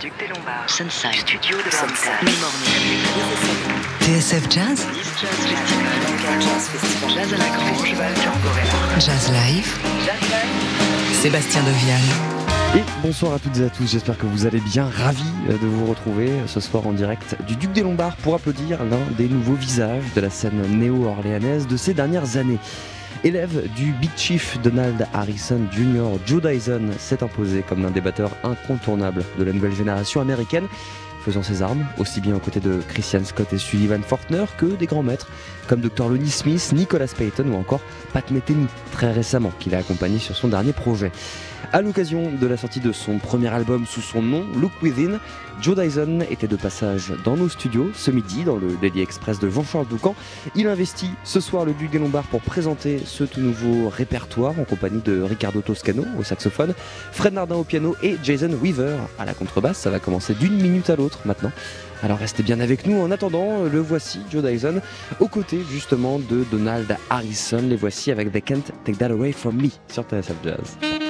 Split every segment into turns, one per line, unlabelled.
Duc des Lombards, Sunside, Studio de Sunside, Morning, TSF Jazz, Jazz à la Grange, Jazz Live, Sébastien Devial.
Et bonsoir à toutes et à tous, j'espère que vous allez bien, ravi de vous retrouver ce soir en direct du Duc des Lombards pour applaudir l'un des nouveaux visages de la scène néo-orléanaise de ces dernières années. Élève du Big Chief Donald Harrison Jr., Joe Dyson s'est imposé comme un débatteur incontournable de la nouvelle génération américaine, faisant ses armes, aussi bien aux côtés de Christian Scott et Sullivan Fortner que des grands maîtres comme Dr. Lonnie Smith, Nicolas Payton ou encore Pat Metheny, très récemment, qu'il a accompagné sur son dernier projet. À l'occasion de la sortie de son premier album sous son nom, Look Within, Joe Dyson était de passage dans nos studios ce midi dans le Daily Express de Jean-Charles. Il investit ce soir le Duc des Lombards pour présenter ce tout nouveau répertoire en compagnie de Ricardo Toscano au saxophone, Fred Nardin au piano et Jason Weaver à la contrebasse. Ça va commencer d'une minute à l'autre maintenant. Alors restez bien avec nous. En attendant, le voici, Joe Dyson, aux côtés justement de Donald Harrison. Les voici avec They Can't Take That Away From Me sur TSF Jazz.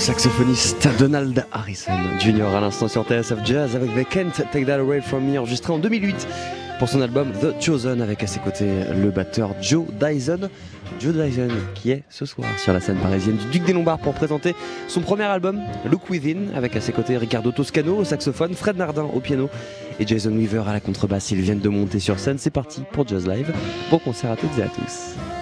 Saxophoniste Donald Harrison Jr. à l'instant sur TSF Jazz avec The Can't Take That Away From Me enregistré en 2008 pour son album The Chosen avec à ses côtés le batteur Joe Dyson. Joe Dyson qui est ce soir sur la scène parisienne du Duc des Lombards pour présenter son premier album Look Within avec à ses côtés Ricardo Toscano au saxophone, Fred Nardin au piano et Jason Weaver à la contrebasse. Ils viennent de monter sur scène. C'est parti pour Jazz Live. Bon concert à toutes et à tous.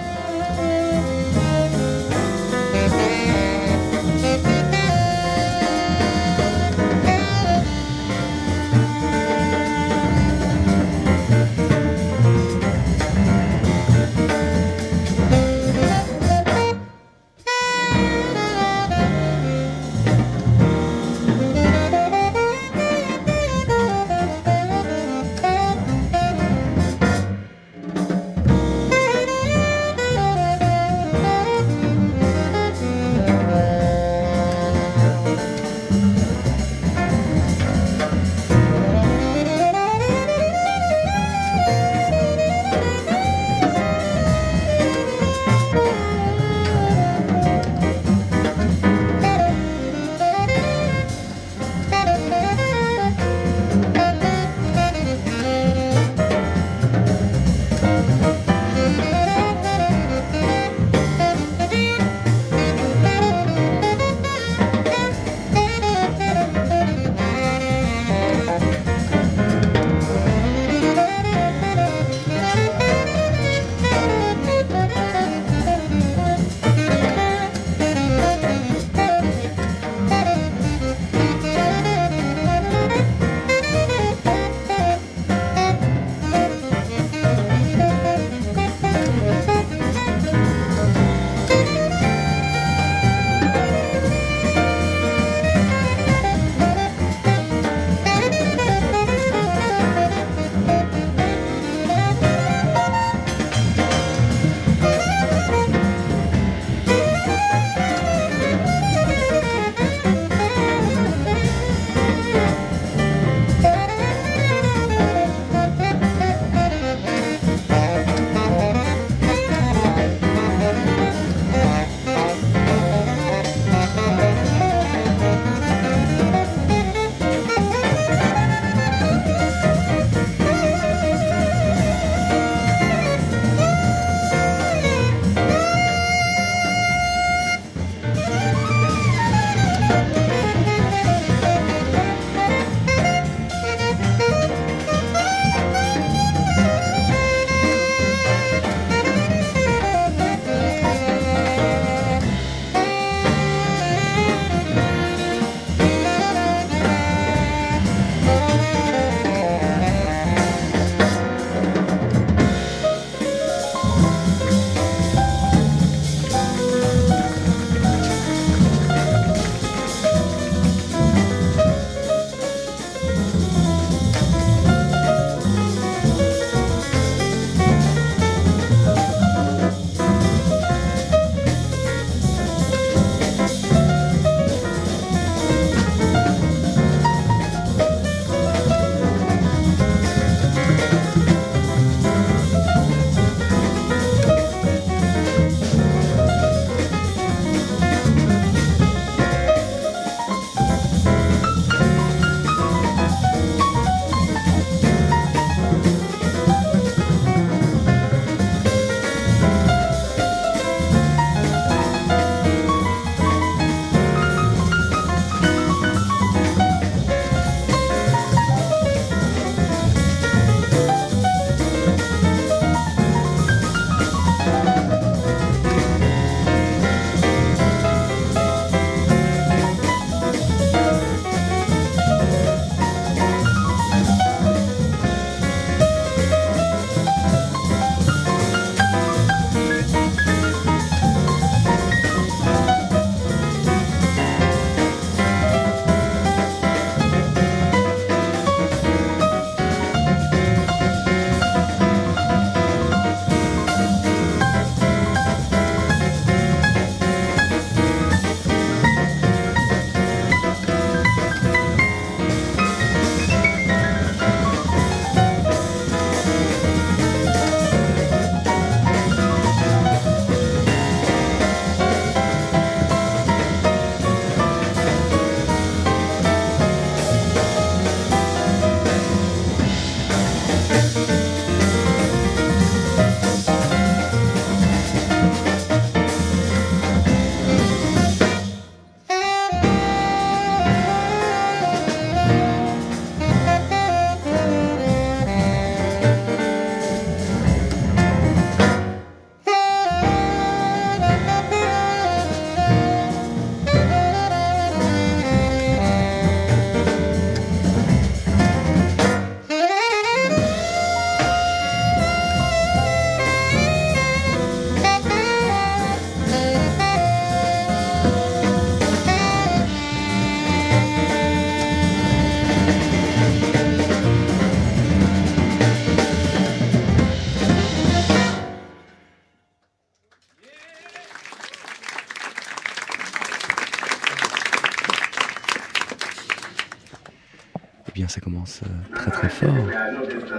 Euh, très très fort.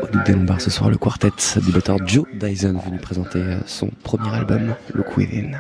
Au des Lombards ce soir, le quartet du batteur Joe Dyson venu présenter euh, son premier album, Look Within.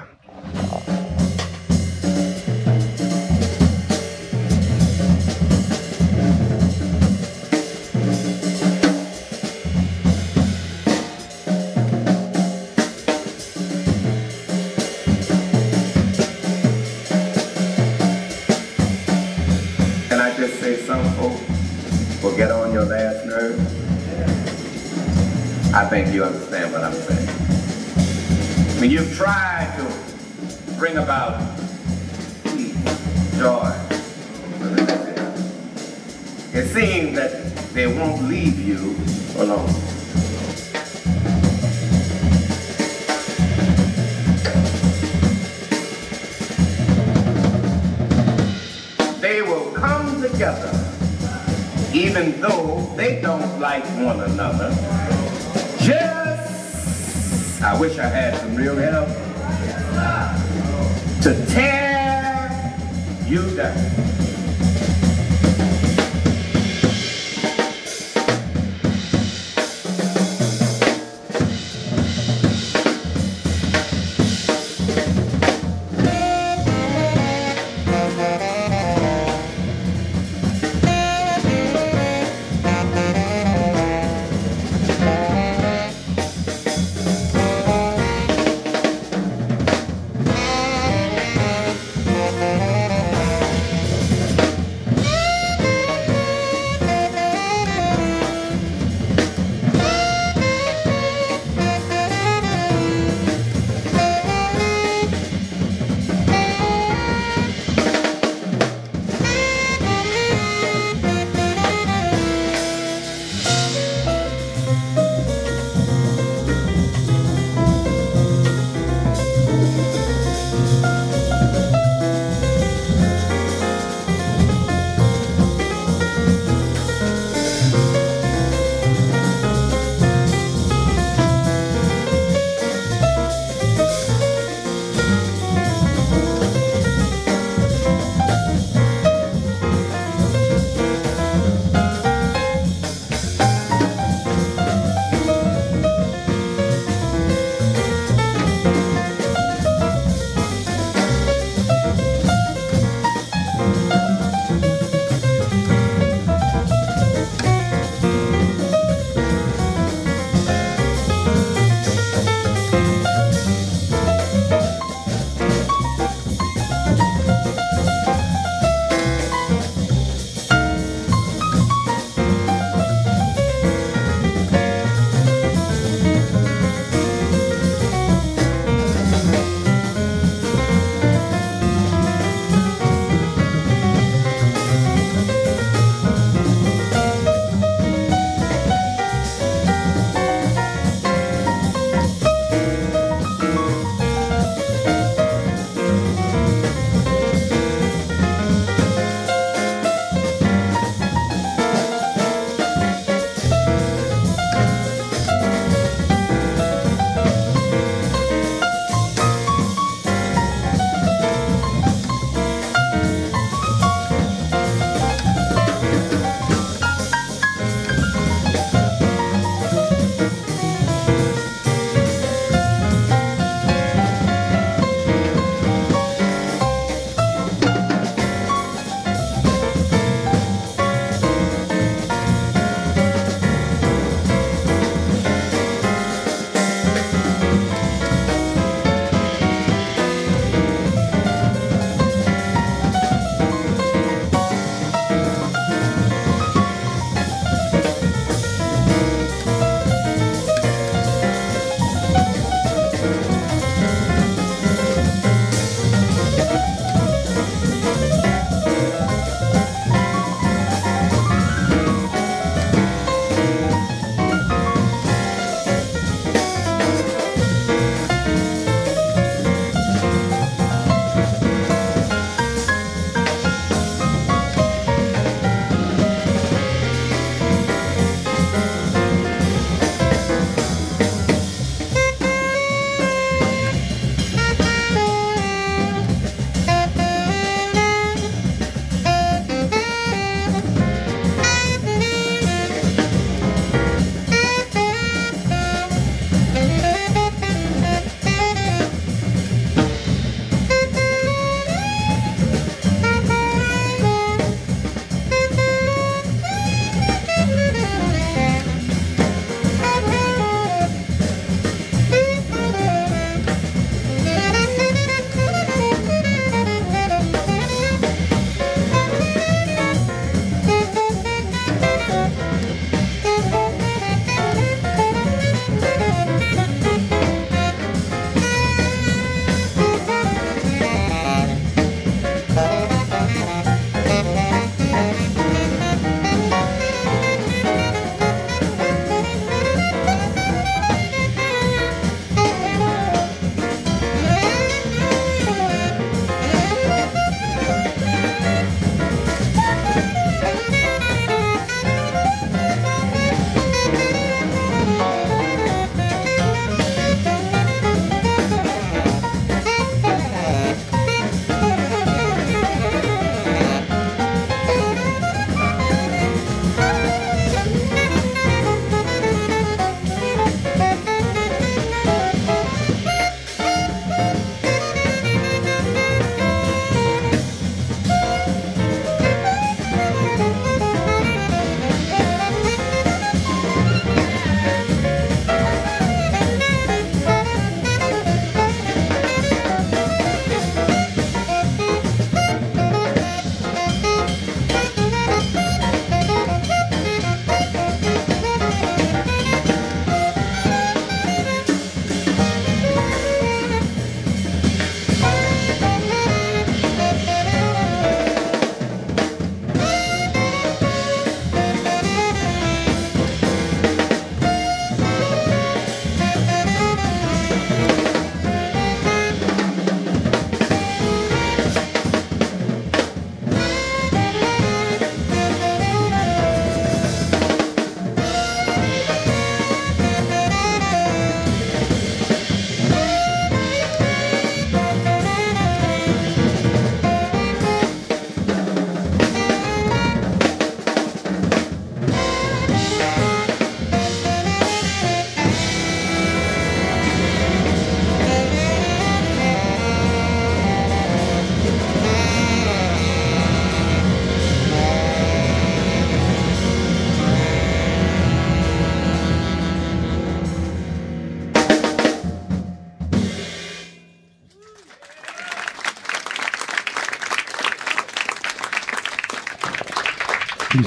Together even though they don't like one another just, I wish I had some real help to tear you down.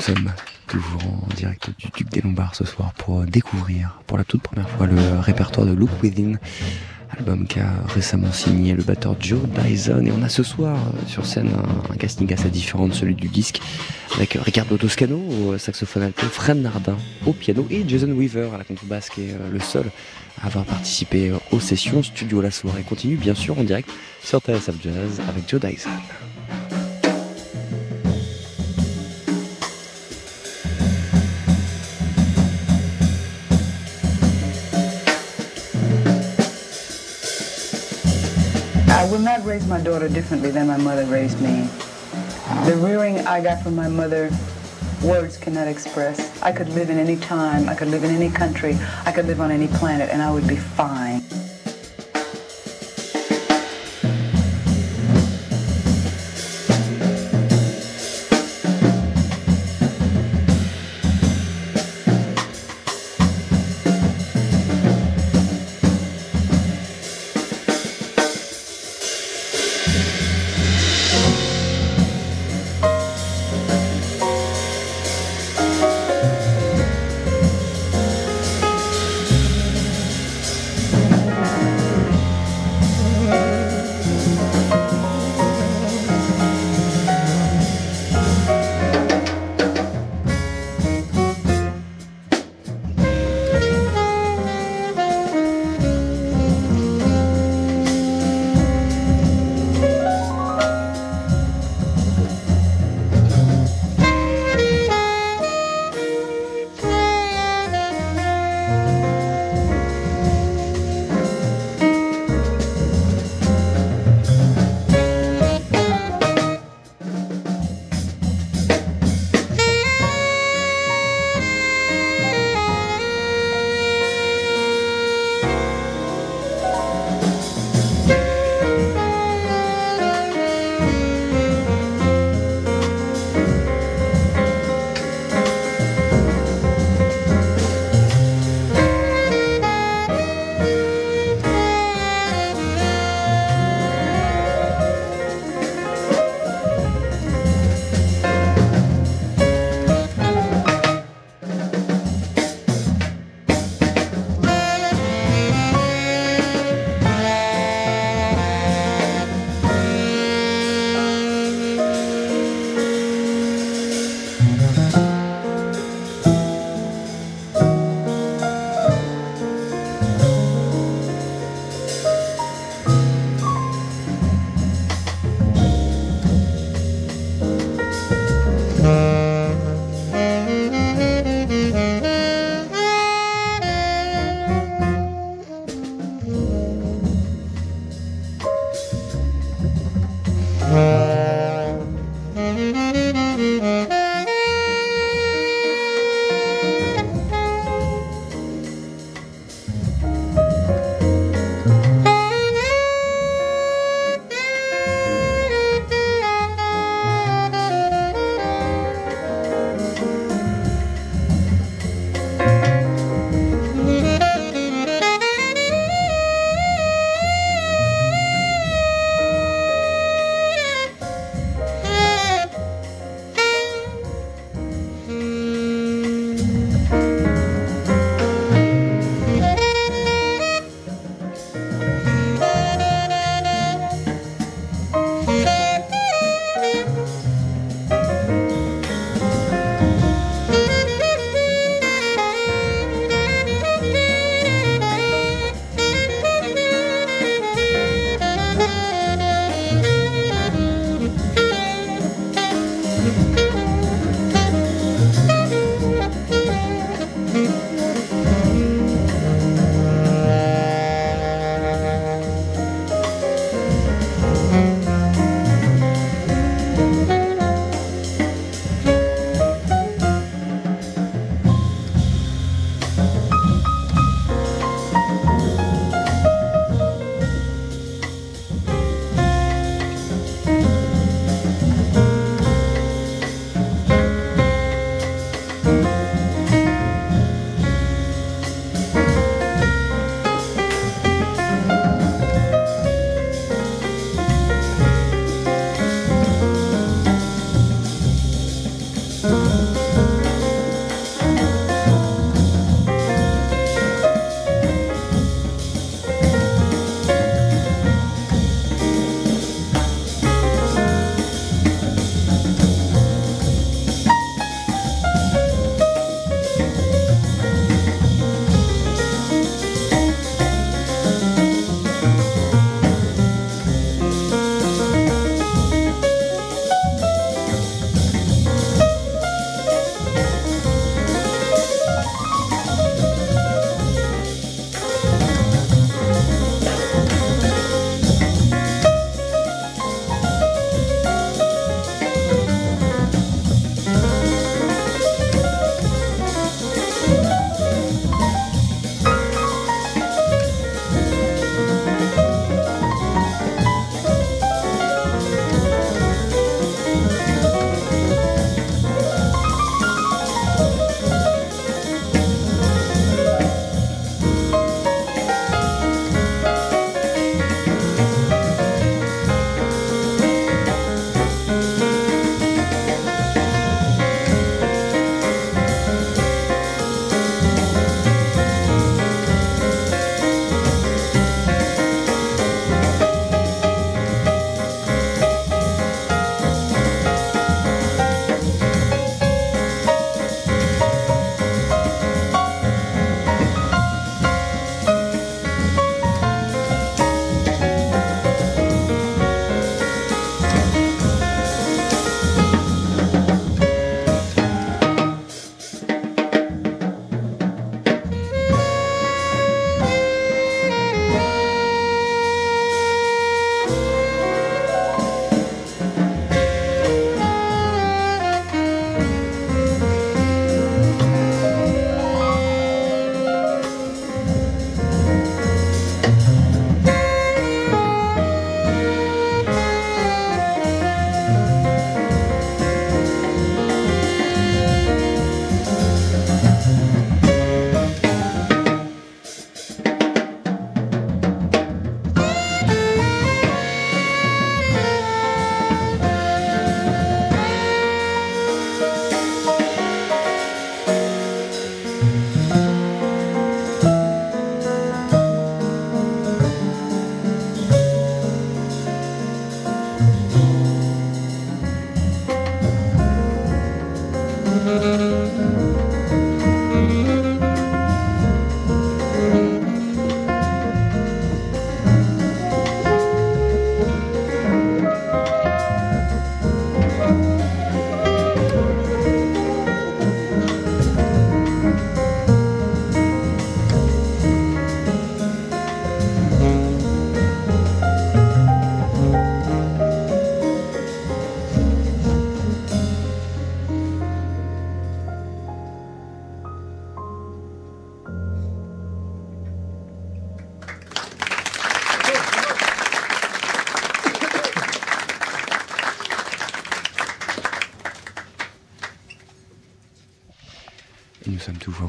Sommes toujours en direct du Duc des Lombards ce soir pour découvrir pour la toute première fois le répertoire de Look Within, album qu'a récemment signé le batteur Joe Dyson. Et on a ce soir euh, sur scène un, casting assez différent de celui du disque avec Ricardo Toscano au saxophone alto, Fred Nardin au piano et Jason Weaver à la contrebasse qui est euh, le seul à avoir participé aux sessions studio. La soirée continue bien sûr en direct sur TSF Jazz avec Joe Dyson.
My daughter differently than my mother raised me. The rearing I got from my mother, words cannot express. I could live in any time, I could live in any country, I could live on any planet, and I would be fine.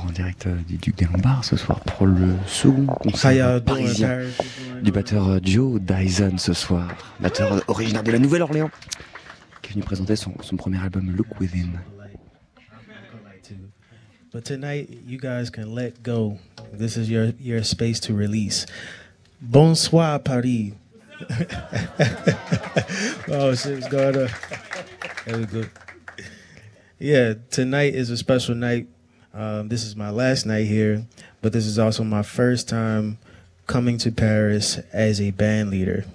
En direct euh, du Duc des Lombards ce soir pour le second concert parisien du batteur euh, Joe Dyson ce soir, batteur originaire de la Nouvelle-Orléans, qui est venu présenter son, son premier album Look Within.
But tonight, you guys can let go. This is your, your space to release. Bonsoir, Paris. oh, shit's going on. Yeah, tonight is a special night. Um, this is my last night here, but this is also my first time coming to Paris as a band leader.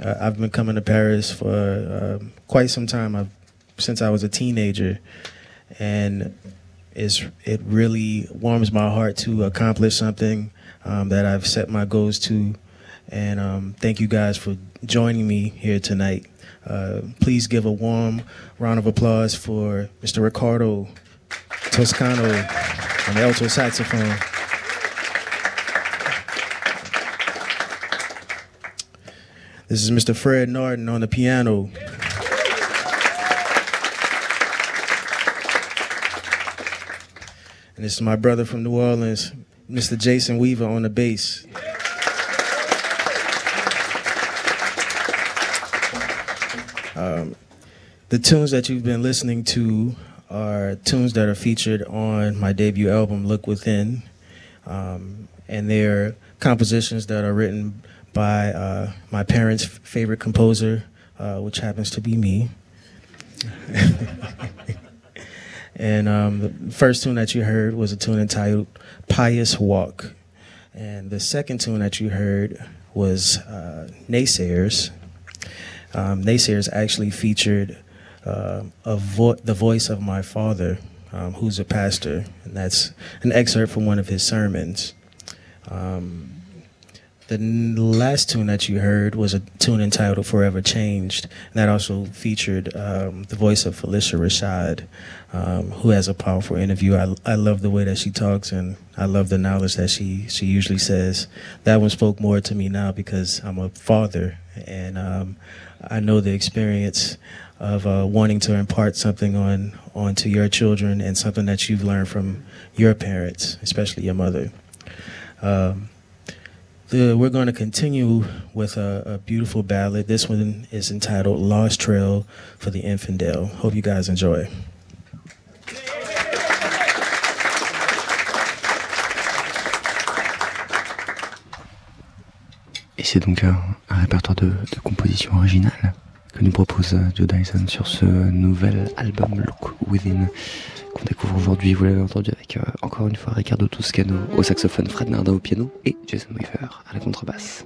Uh, I've been coming to Paris for um, quite some time. I've, since I was a teenager, and it's it really warms my heart to accomplish something um, that I've set my goals to. And um, thank you guys for joining me here tonight. Uh, please give a warm round of applause for Mr. Ricardo Toscano on the alto saxophone. This is Mr. Fred Nardin on the piano. And this is my brother from New Orleans, Mr. Jason Weaver on the bass. Um, the tunes that you've been listening to are tunes that are featured on my debut album, Look Within. Um, and they're compositions that are written by uh, my parents' favorite composer, uh, which happens to be me. and um, the first tune that you heard was a tune entitled Pious Walk. And the second tune that you heard was uh, Naysayers um, Naysayers actually featured uh, vo- the voice of my father, um, who's a pastor, and that's an excerpt from one of his sermons. Um, the n- last tune that you heard was a tune entitled Forever Changed. And that also featured um, the voice of Phylicia Rashad, um, who has a powerful interview. I, I love the way that she talks and I love the knowledge that she, she usually says. That one spoke more to me now because I'm a father and um, I know the experience of uh, wanting to impart something on onto your children and something that you've learned from your parents, especially your mother. Um, the, we're going to continue with a, a, beautiful ballad. This one is entitled Lost Trail for the Infidel. Hope you guys enjoy.
Et c'est donc un, un répertoire de, de compositions originales que nous propose euh, Joe Dyson sur ce nouvel album Look Within qu'on découvre aujourd'hui, vous l'avez entendu avec euh, encore une fois Ricardo Toscano au saxophone, Fred Nardin au piano et Jason Weaver à la contrebasse.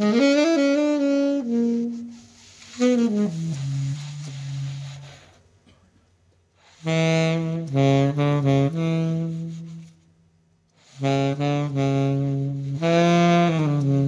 Mm-hmm.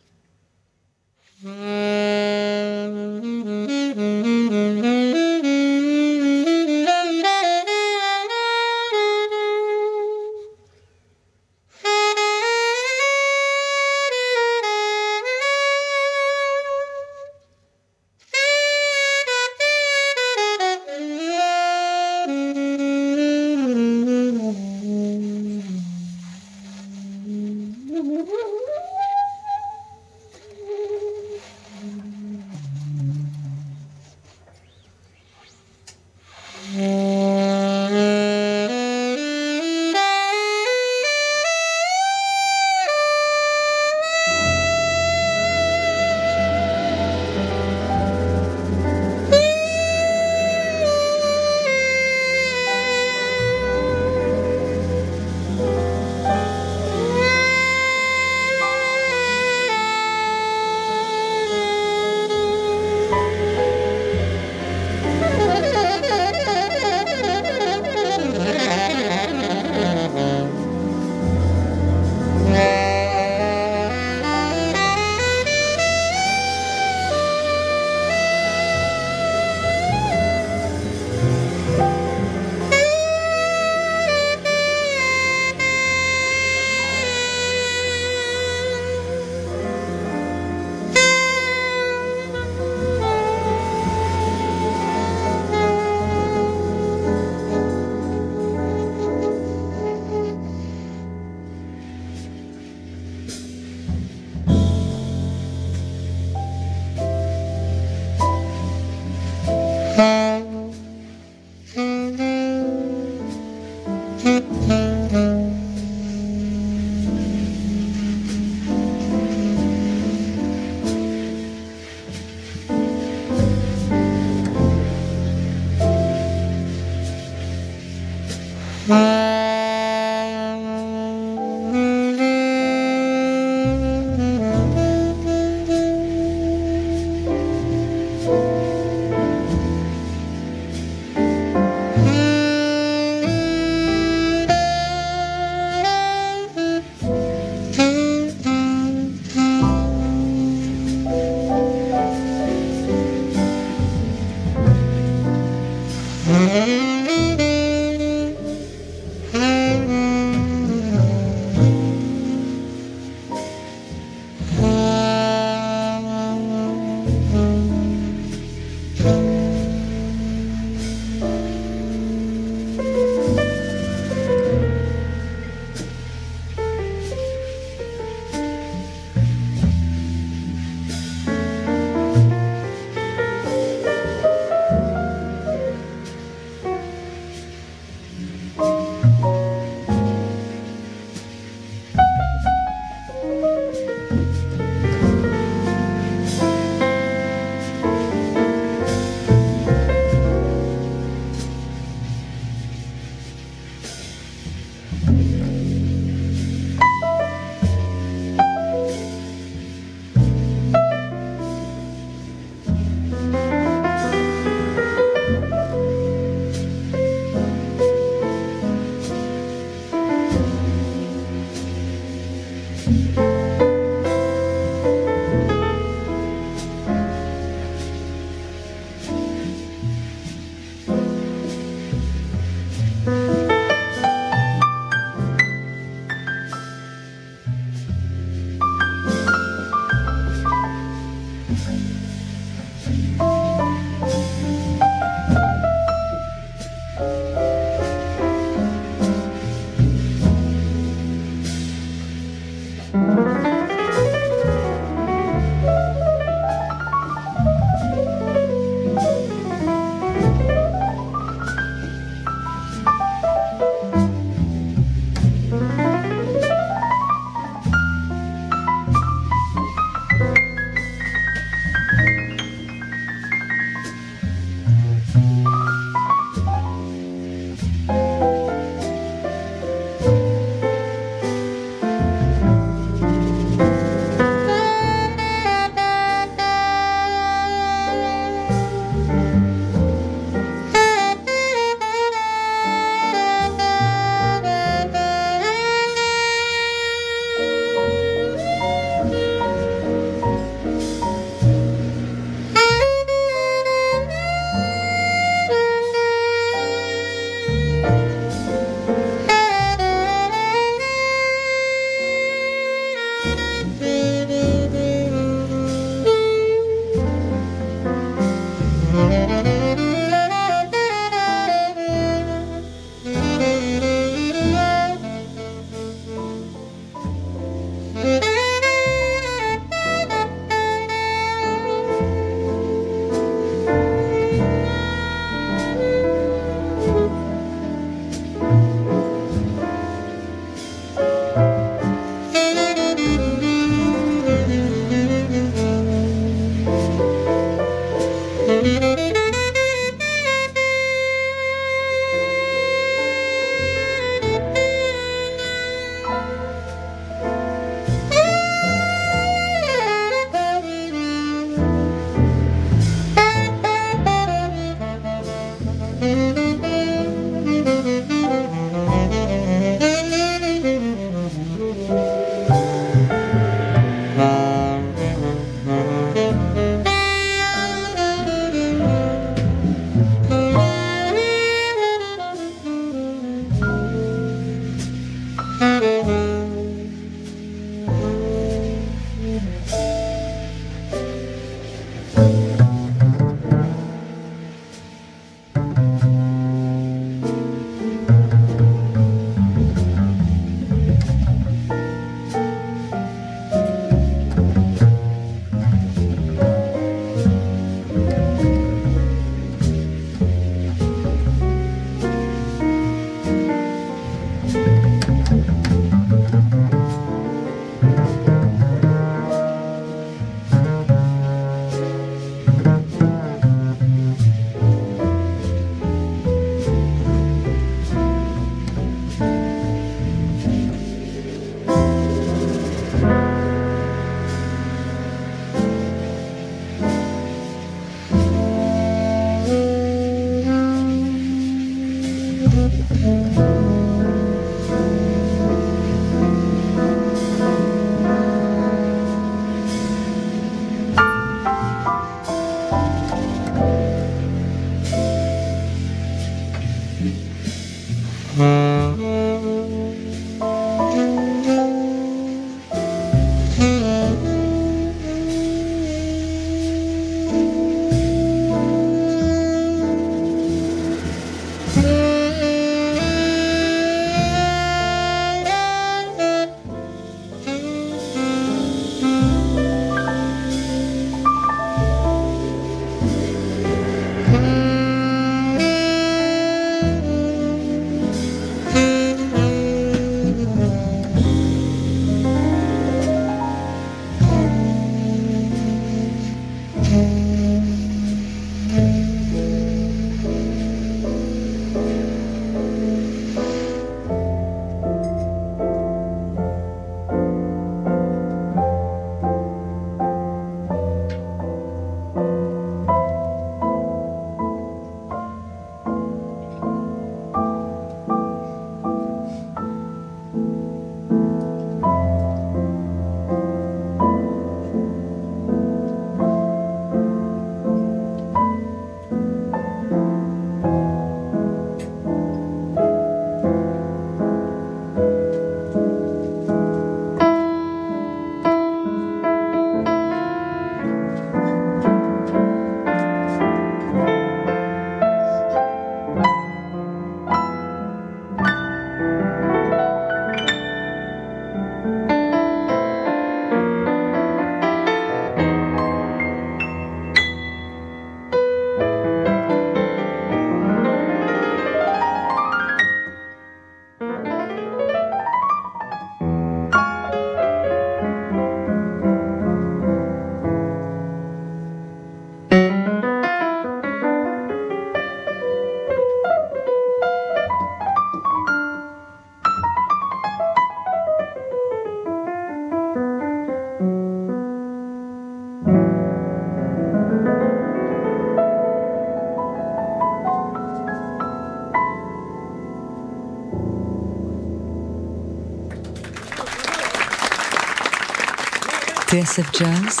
TSF Jazz,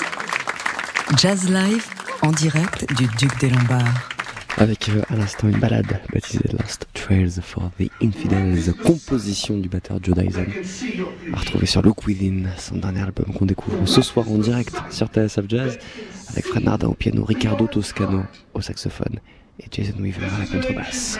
Jazz Live en direct du Duc des Lombards.
Avec euh, à l'instant une balade baptisée Last Trails for the Infidels, composition du batteur Joe Dyson, à retrouver sur Look Within, son dernier album qu'on découvre ce soir en direct sur TSF Jazz, avec Fred Nardin au piano, Ricardo Toscano au saxophone et Jason Weaver à la contrebasse.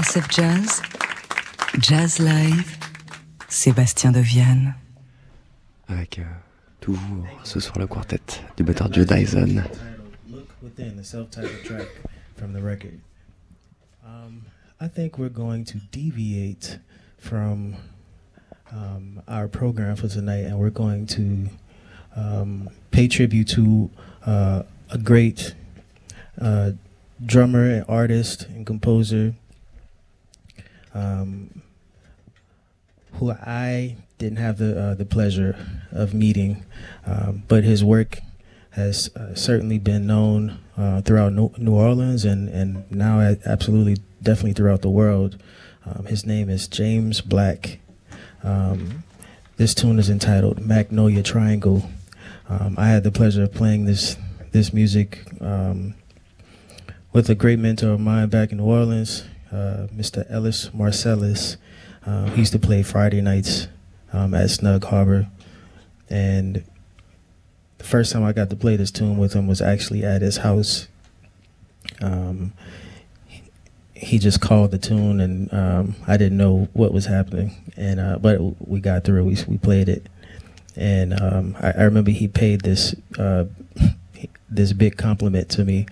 TSF Jazz, Jazz Live, Sébastien Vidal.
Avec euh, toujours ce soir le quartet du batteur Joe Dyson.
Look within the self-titled track from the record. Um, I think we're going to deviate from um, our program for tonight, and we're going to um, pay tribute to uh, a great uh, drummer and artist and composer um, who I didn't have the uh, the pleasure of meeting, um, but his work has uh, certainly been known uh, throughout New Orleans and and now absolutely definitely throughout the world. Um, his name is James Black. Um, this tune is entitled Magnolia Triangle. Um, I had the pleasure of playing this this music um, with a great mentor of mine back in New Orleans, uh, Mr. Ellis Marsalis. Uh, he used to play Friday nights um, at Snug Harbor, and the first time I got to play this tune with him was actually at his house. Um, he just called the tune, and um, I didn't know what was happening, and uh, but we got through. We we played it, and um, I, I, remember he paid this uh, this big compliment to me.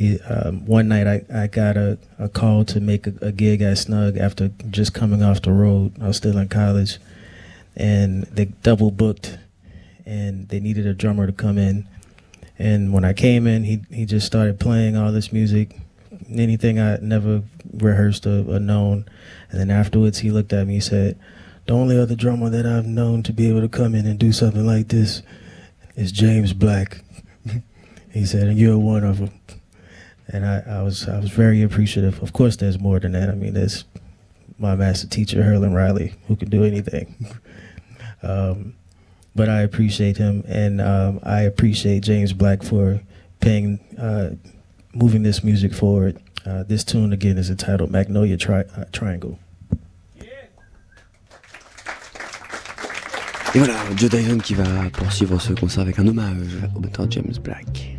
He, um, one night I, I got a, a call to make a, a, gig at Snug after just coming off the road. I was still in college, and they double booked, and they needed a drummer to come in. And when I came in, he he just started playing all this music, anything I never rehearsed or, or known. And then afterwards, he looked at me. He said, "The only other drummer that I've known to be able to come in and do something like this is James Black." he said, "And you're one of them." And I, I was I was very appreciative. Of course, there's more than that. I mean, there's my master teacher, Herlin Riley, who can do anything. um, but I appreciate him, and um, I appreciate James Black for paying, uh, moving this music forward. Uh, this tune again is entitled Magnolia Tri- uh, Triangle.
Et voilà, Joe qui va poursuivre ce concert avec un hommage au batteur James Black.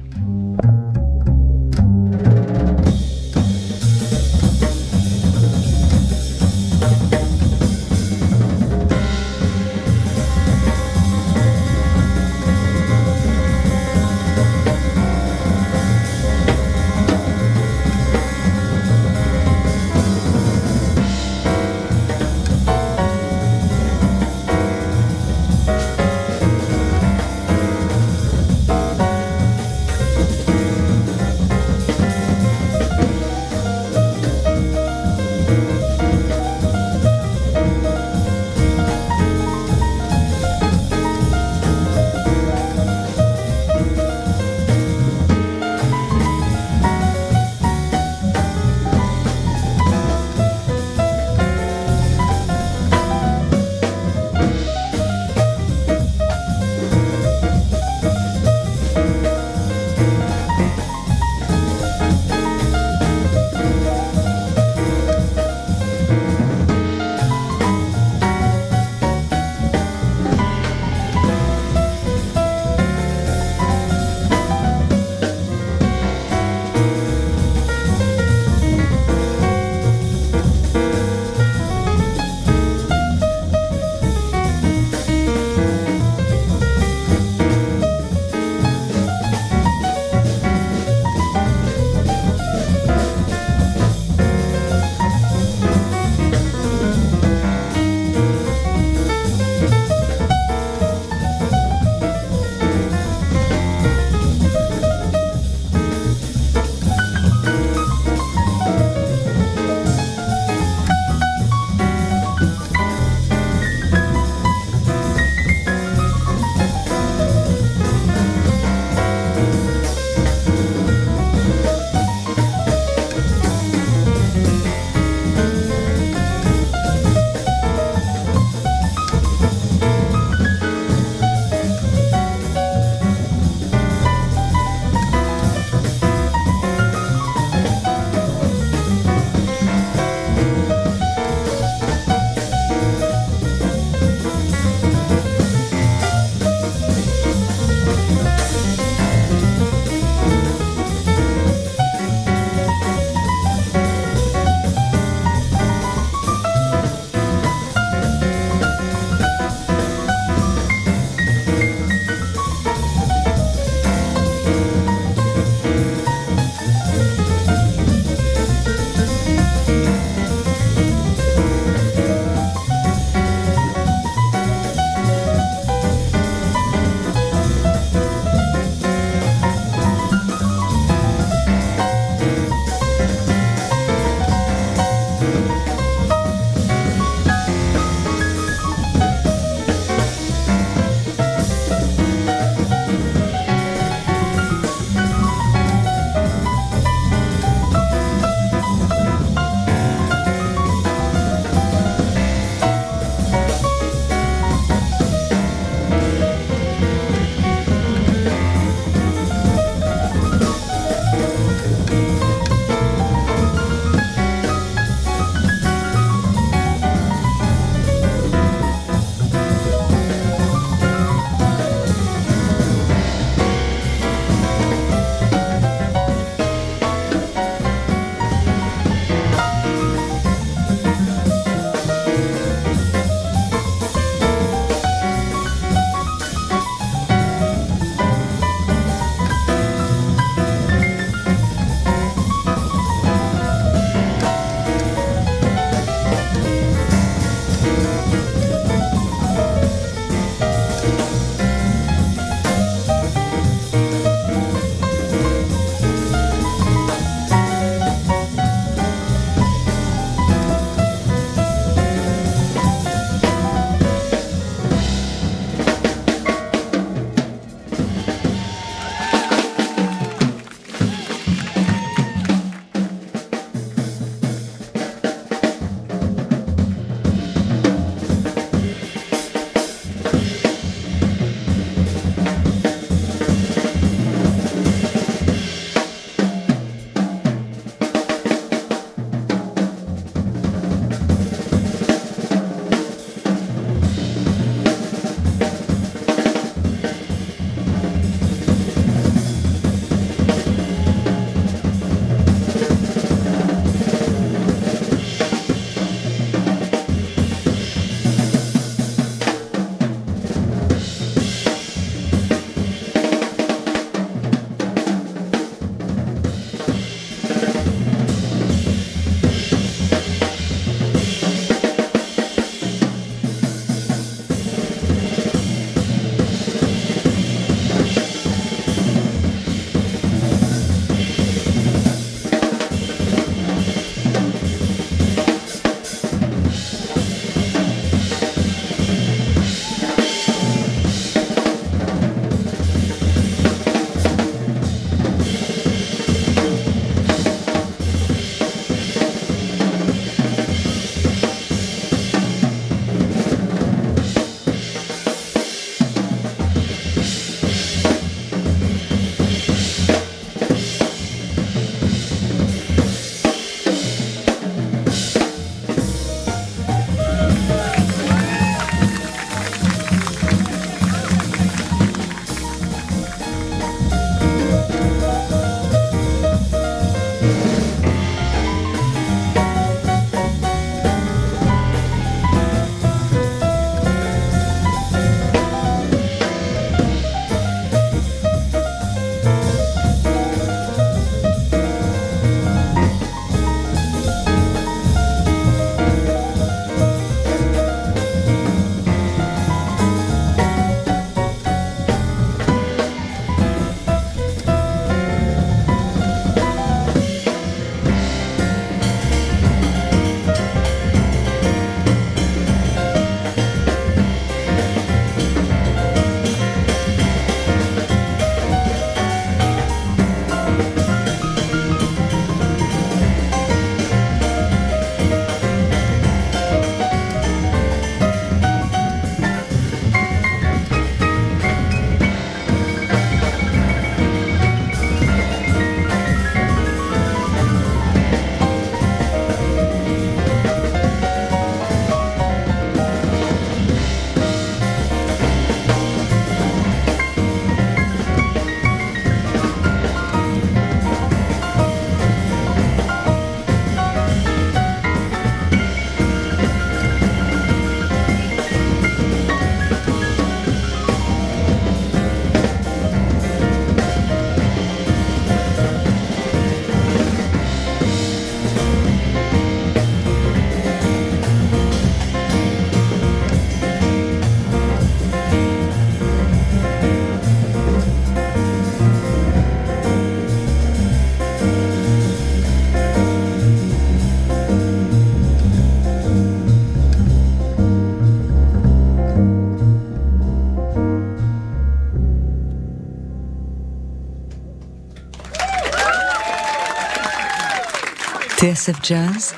TSF Jazz,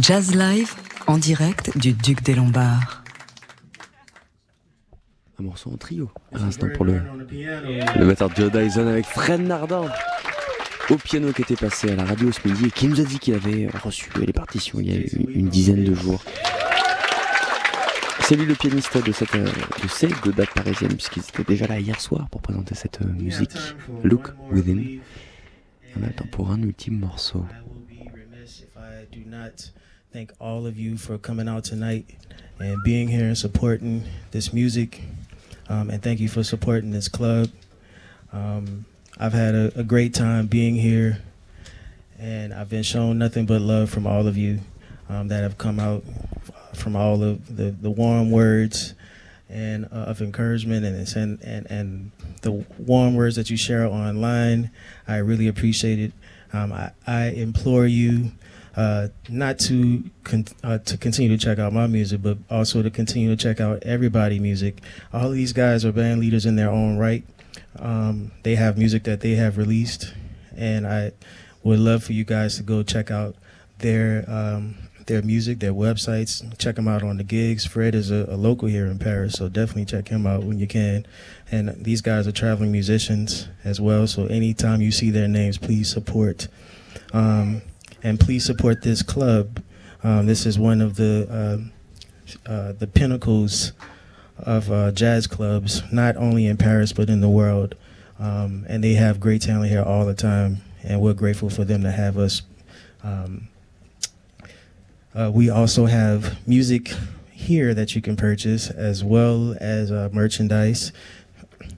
Jazz Live en direct du Duc des Lombards.
Un morceau en trio, à l'instant pour le, le batteur Joe Dyson avec Fred Nardin au piano qui était passé à la radio ce midi et qui nous a dit qu'il avait reçu les partitions il y a une, dizaine de jours. C'est lui le pianiste de, cette, de ces deux dates parisiennes, puisqu'ils étaient déjà là hier soir pour présenter cette euh, musique, Look Within. On attend pour un ultime morceau.
Do not thank all of you for coming out tonight and being here and supporting this music. Um, and thank you for supporting this club. Um, I've had a, a great time being here, and I've been shown nothing but love from all of you um, that have come out from all of the, the warm words and uh, of encouragement and, and and and the warm words that you share online. I really appreciate it. Um, I, I implore you uh, not to con- uh, to continue to check out my music, but also to continue to check out everybody music. All these guys are band leaders in their own right. Um, they have music that they have released, and I would love for you guys to go check out their um, their music, their websites. Check them out on the gigs. Fred is a, a, local here in Paris, so definitely check him out when you can. And these guys are traveling musicians as well, so anytime you see their names, please support. Um, and please support this club. Um, this is one of the uh, uh, the pinnacles of uh, jazz clubs, not only in Paris but in the world. Um, and they have great talent here all the time, and we're grateful for them to have us. Um, uh, we also have music here that you can purchase, as well as uh, merchandise.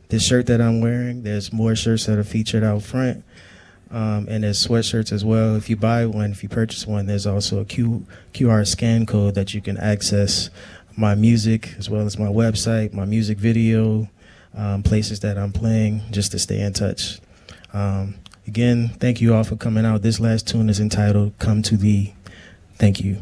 This shirt that I'm wearing, there's more shirts that are featured out front. Um, and there's sweatshirts as well. If you buy one, if you purchase one, there's also a Q, QR scan code that you can access my music as well as my website, my music video, um, places that I'm playing, just to stay in touch. Um, again, thank you all for coming out. This last tune is entitled Come to Thee. Thank you.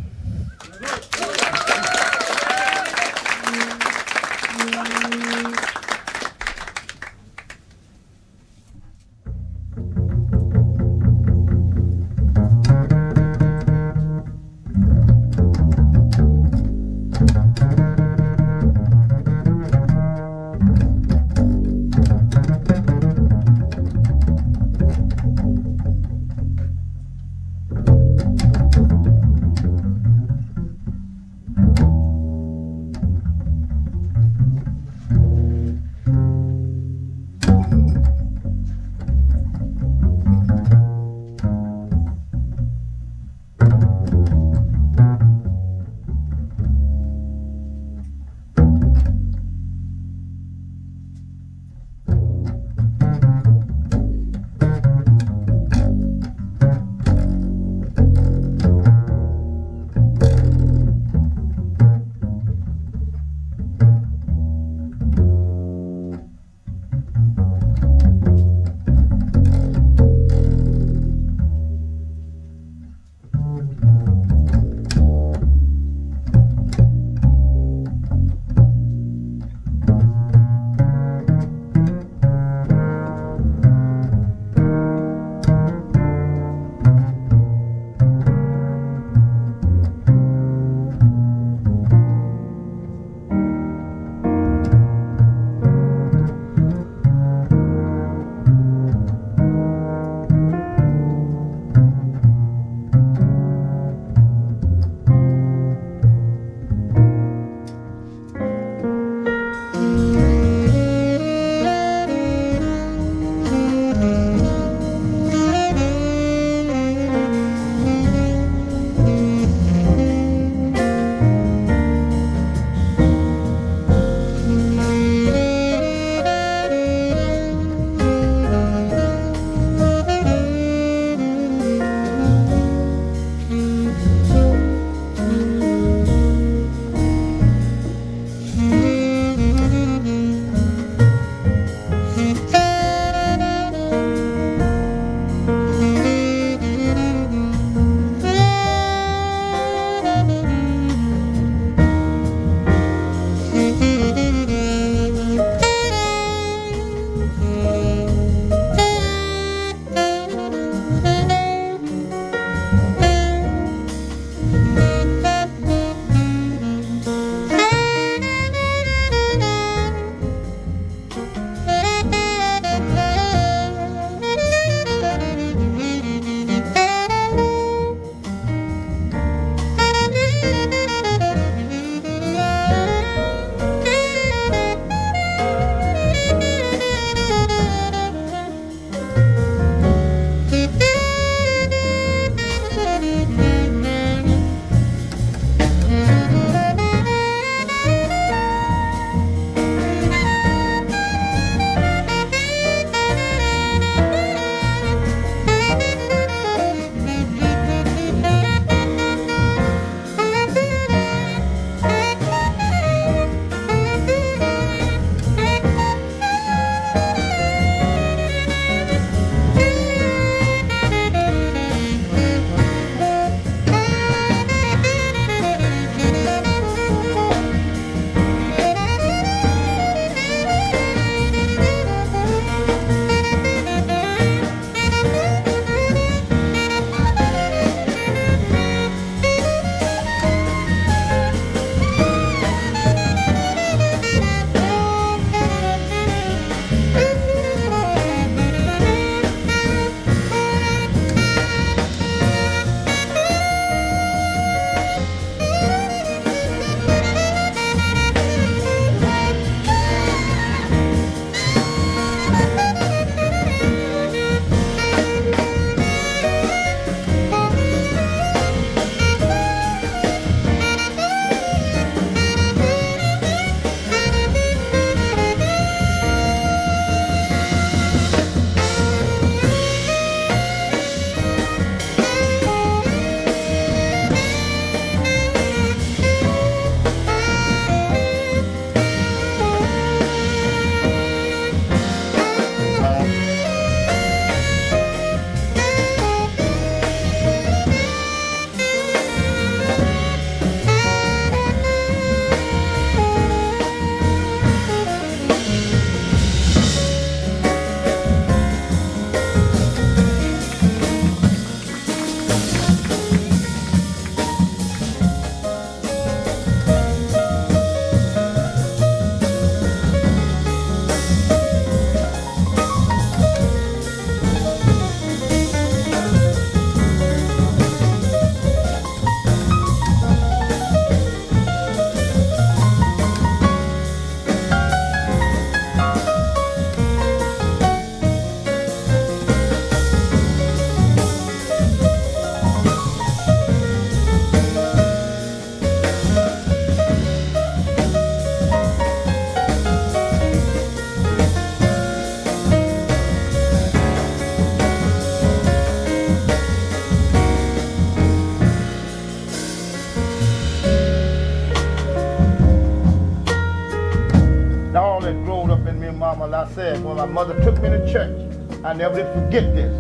My mother took me to church, I never did forget this.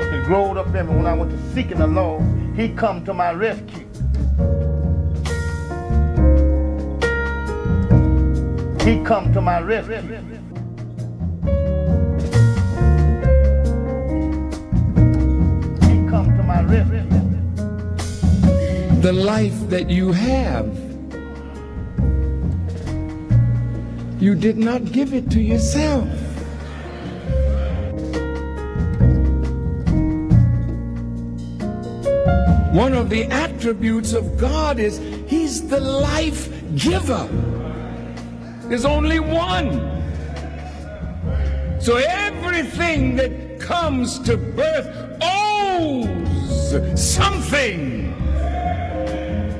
It growed up in me when I went to seeking the Lord. He come to my rescue. He come to my rescue. He come to my rescue.
the life that you have. You did not give it to yourself. One of the attributes of God is He's the life giver. There's only one. So everything that comes to birth owes something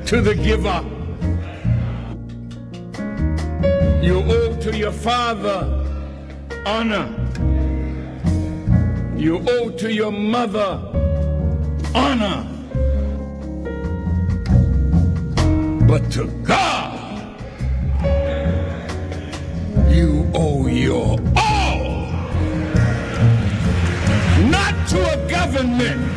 to the giver. You owe to your father honor. You owe to your mother honor. But to God, you owe your all. Not to a government,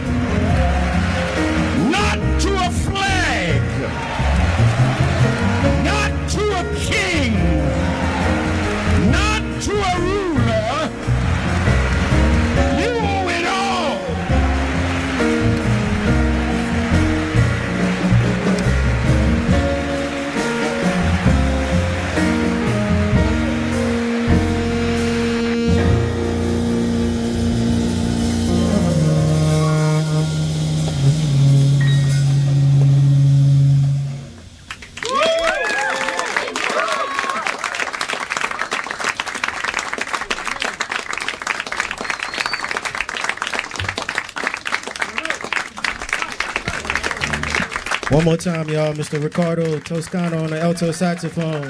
One more time, y'all. Mr. Ricardo Toscano on the alto saxophone.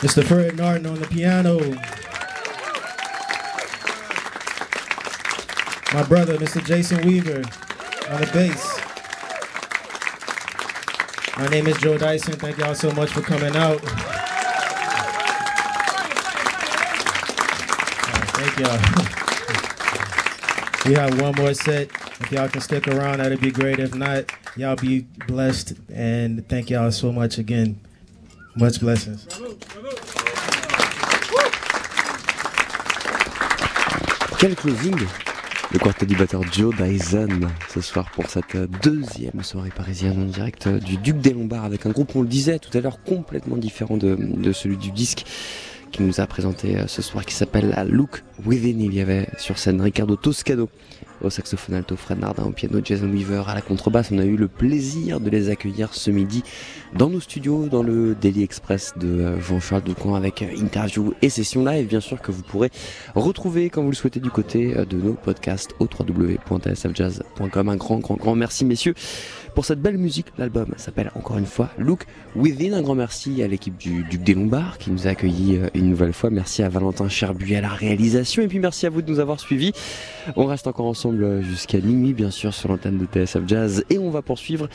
Mr. Fred Nardin on the piano. My brother, Mr. Jason Weaver on the bass. My name is Joe Dyson. Thank y'all so much for coming out. Thank y'all. We have one more set. If y'all can stick around, that'd be great. If not, y'all be blessed. And thank y'all so much again. Much blessings.
Quel closing Le quartet du batteur Joe Dyson ce soir pour cette deuxième soirée parisienne en direct du Duc des Lombards avec un groupe, on le disait tout à l'heure, complètement différent de, de celui du disque qui nous a présenté ce soir qui s'appelle Look Within. Il y avait sur scène Ricardo Toscano au saxophone alto, Fred Nardin au piano, Jason Weaver à la contrebasse. On a eu le plaisir de les accueillir ce midi dans nos studios, dans le Daily Express de Jean-Charles Doucan avec interview et session live, bien sûr, que vous pourrez retrouver quand vous le souhaitez du côté de nos podcasts au www.tsfjazz.com. Un grand, grand, grand merci, messieurs, pour cette belle musique. L'album s'appelle encore une fois Look Within. Un grand merci à l'équipe du Duc des Lombards qui nous a accueillis une nouvelle fois. Merci à Valentin Cherbuy à la réalisation et puis merci à vous de nous avoir suivis. On reste encore ensemble jusqu'à minuit, bien sûr, sur l'antenne de TSF Jazz et on va poursuivre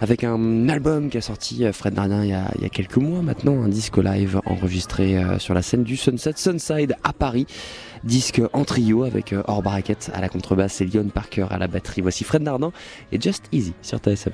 avec un album qui a sorti Fred Nardin il y a, il y a quelques mois maintenant, un disque live enregistré sur la scène du Sunset Sunside à Paris. Disque en trio avec Or Bracket à la contrebasse et Lyon Parker à la batterie. Voici Fred Nardin et Just Easy sur TSF.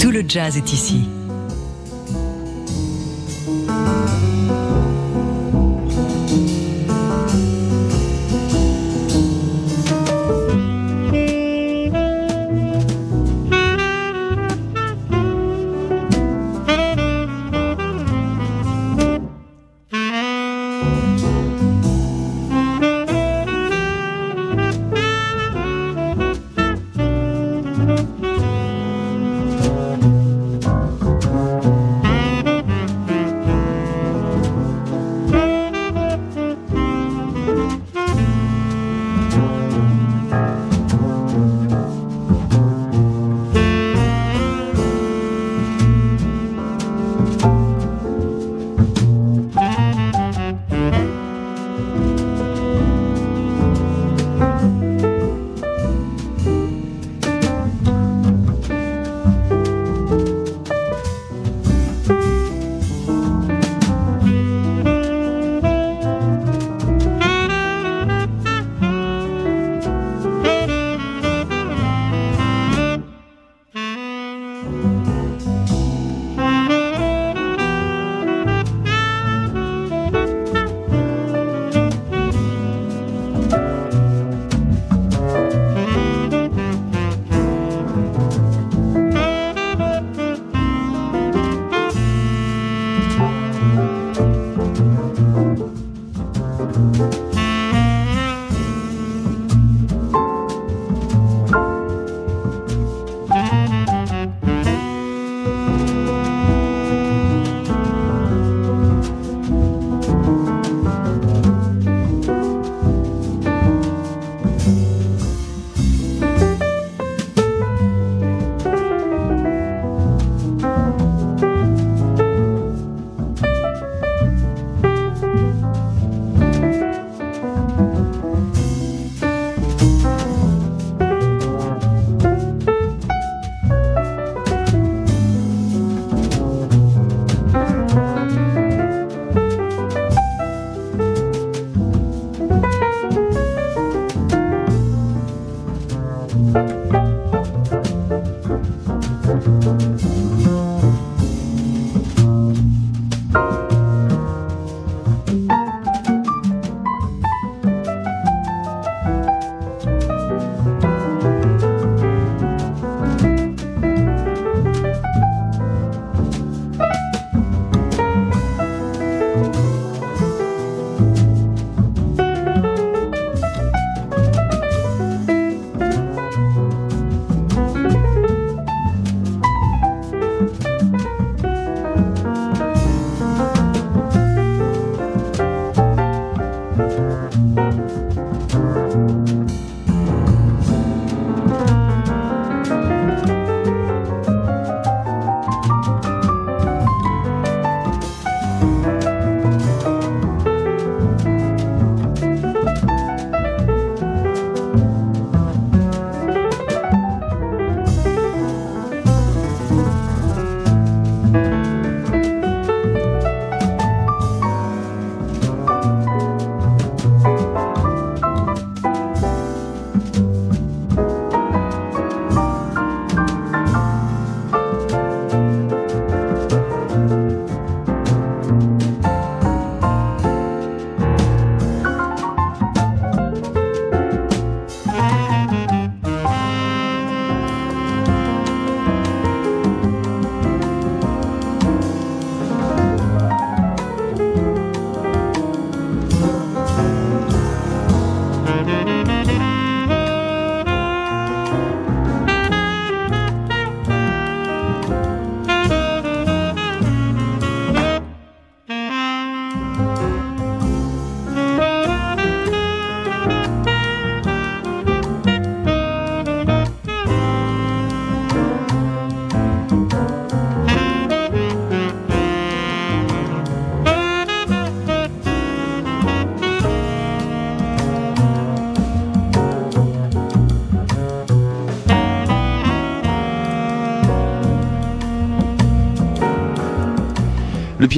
Tout le jazz est ici.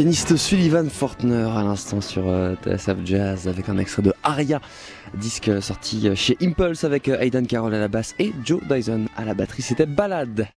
Pianiste Sullivan Fortner à l'instant sur euh, TSF Jazz avec un extrait de Aria, disque sorti chez Impulse avec Aidan Carroll à la basse et Joe Dyson à la batterie. C'était Balade.